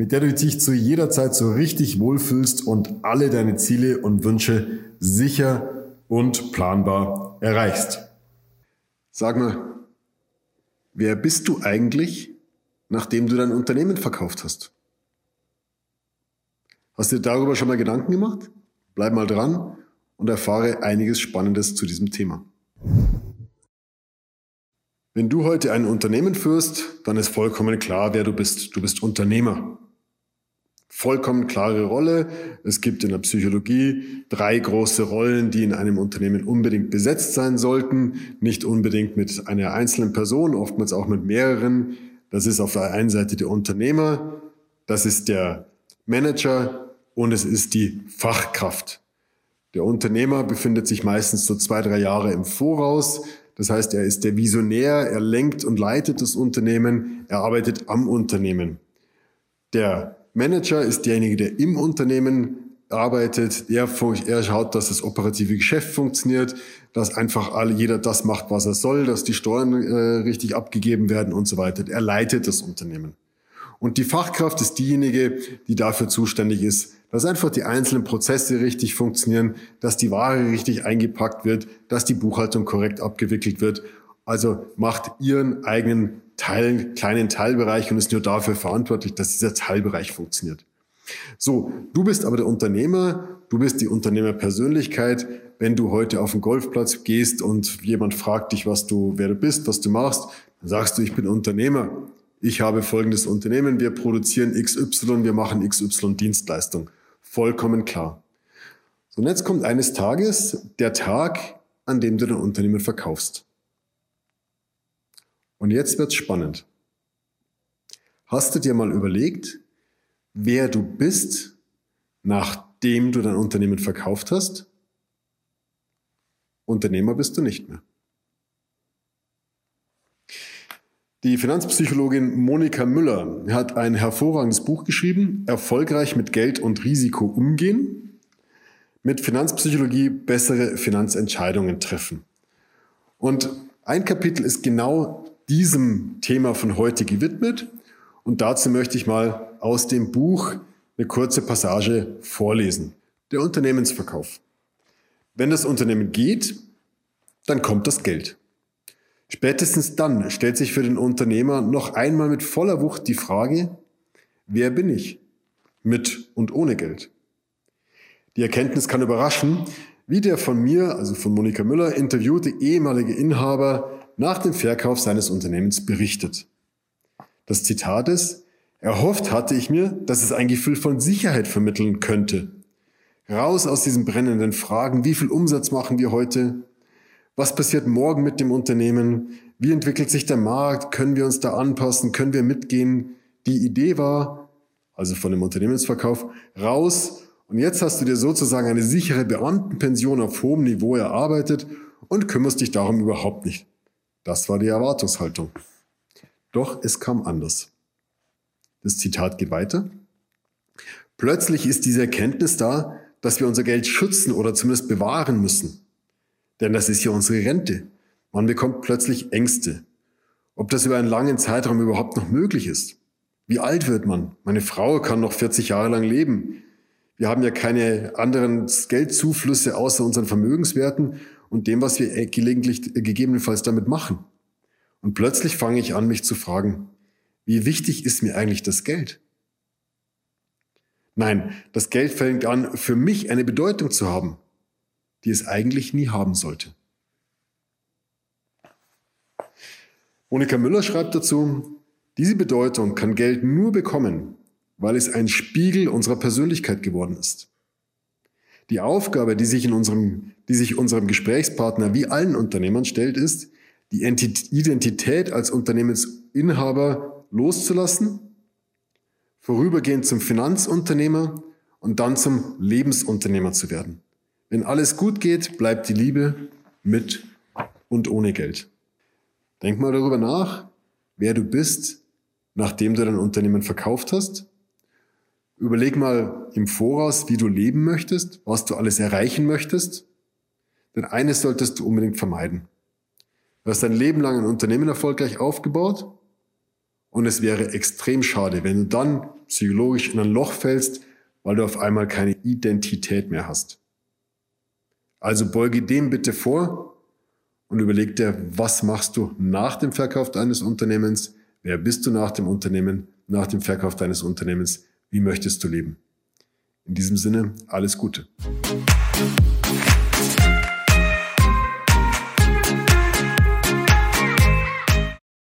mit der du dich zu jeder Zeit so richtig wohlfühlst und alle deine Ziele und Wünsche sicher und planbar erreichst. Sag mal, wer bist du eigentlich, nachdem du dein Unternehmen verkauft hast? Hast du dir darüber schon mal Gedanken gemacht? Bleib mal dran und erfahre einiges Spannendes zu diesem Thema. Wenn du heute ein Unternehmen führst, dann ist vollkommen klar, wer du bist. Du bist Unternehmer vollkommen klare Rolle. Es gibt in der Psychologie drei große Rollen, die in einem Unternehmen unbedingt besetzt sein sollten. Nicht unbedingt mit einer einzelnen Person, oftmals auch mit mehreren. Das ist auf der einen Seite der Unternehmer, das ist der Manager und es ist die Fachkraft. Der Unternehmer befindet sich meistens so zwei, drei Jahre im Voraus. Das heißt, er ist der Visionär, er lenkt und leitet das Unternehmen, er arbeitet am Unternehmen. Der Manager ist derjenige, der im Unternehmen arbeitet. Er, er schaut, dass das operative Geschäft funktioniert, dass einfach alle, jeder das macht, was er soll, dass die Steuern äh, richtig abgegeben werden und so weiter. Er leitet das Unternehmen. Und die Fachkraft ist diejenige, die dafür zuständig ist, dass einfach die einzelnen Prozesse richtig funktionieren, dass die Ware richtig eingepackt wird, dass die Buchhaltung korrekt abgewickelt wird. Also macht ihren eigenen Teil, kleinen Teilbereich und ist nur dafür verantwortlich, dass dieser Teilbereich funktioniert. So, du bist aber der Unternehmer, du bist die Unternehmerpersönlichkeit. Wenn du heute auf den Golfplatz gehst und jemand fragt dich, was du, wer du bist, was du machst, dann sagst du, ich bin Unternehmer. Ich habe folgendes Unternehmen, wir produzieren XY, wir machen XY Dienstleistung. Vollkommen klar. So, und jetzt kommt eines Tages der Tag, an dem du dein Unternehmen verkaufst. Und jetzt wird's spannend. Hast du dir mal überlegt, wer du bist, nachdem du dein Unternehmen verkauft hast? Unternehmer bist du nicht mehr. Die Finanzpsychologin Monika Müller hat ein hervorragendes Buch geschrieben, Erfolgreich mit Geld und Risiko umgehen, mit Finanzpsychologie bessere Finanzentscheidungen treffen. Und ein Kapitel ist genau diesem Thema von heute gewidmet. Und dazu möchte ich mal aus dem Buch eine kurze Passage vorlesen. Der Unternehmensverkauf. Wenn das Unternehmen geht, dann kommt das Geld. Spätestens dann stellt sich für den Unternehmer noch einmal mit voller Wucht die Frage, wer bin ich? Mit und ohne Geld. Die Erkenntnis kann überraschen, wie der von mir, also von Monika Müller, interviewte ehemalige Inhaber nach dem Verkauf seines Unternehmens berichtet. Das Zitat ist, erhofft hatte ich mir, dass es ein Gefühl von Sicherheit vermitteln könnte. Raus aus diesen brennenden Fragen, wie viel Umsatz machen wir heute? Was passiert morgen mit dem Unternehmen? Wie entwickelt sich der Markt? Können wir uns da anpassen? Können wir mitgehen? Die Idee war, also von dem Unternehmensverkauf, raus. Und jetzt hast du dir sozusagen eine sichere Beamtenpension auf hohem Niveau erarbeitet und kümmerst dich darum überhaupt nicht. Das war die Erwartungshaltung. Doch es kam anders. Das Zitat geht weiter. Plötzlich ist diese Erkenntnis da, dass wir unser Geld schützen oder zumindest bewahren müssen. Denn das ist ja unsere Rente. Man bekommt plötzlich Ängste. Ob das über einen langen Zeitraum überhaupt noch möglich ist. Wie alt wird man? Meine Frau kann noch 40 Jahre lang leben. Wir haben ja keine anderen Geldzuflüsse außer unseren Vermögenswerten und dem, was wir gelegentlich äh, gegebenenfalls damit machen. Und plötzlich fange ich an, mich zu fragen, wie wichtig ist mir eigentlich das Geld? Nein, das Geld fängt an, für mich eine Bedeutung zu haben, die es eigentlich nie haben sollte. Monika Müller schreibt dazu, diese Bedeutung kann Geld nur bekommen, weil es ein Spiegel unserer Persönlichkeit geworden ist. Die Aufgabe, die sich in unserem, die sich unserem Gesprächspartner wie allen Unternehmern stellt, ist, die Identität als Unternehmensinhaber loszulassen, vorübergehend zum Finanzunternehmer und dann zum Lebensunternehmer zu werden. Wenn alles gut geht, bleibt die Liebe mit und ohne Geld. Denk mal darüber nach, wer du bist, nachdem du dein Unternehmen verkauft hast. Überleg mal im Voraus, wie du leben möchtest, was du alles erreichen möchtest. Denn eines solltest du unbedingt vermeiden. Du hast dein Leben lang ein Unternehmen erfolgreich aufgebaut und es wäre extrem schade, wenn du dann psychologisch in ein Loch fällst, weil du auf einmal keine Identität mehr hast. Also beuge dem bitte vor und überleg dir, was machst du nach dem Verkauf deines Unternehmens? Wer bist du nach dem Unternehmen, nach dem Verkauf deines Unternehmens? Wie möchtest du leben? In diesem Sinne, alles Gute.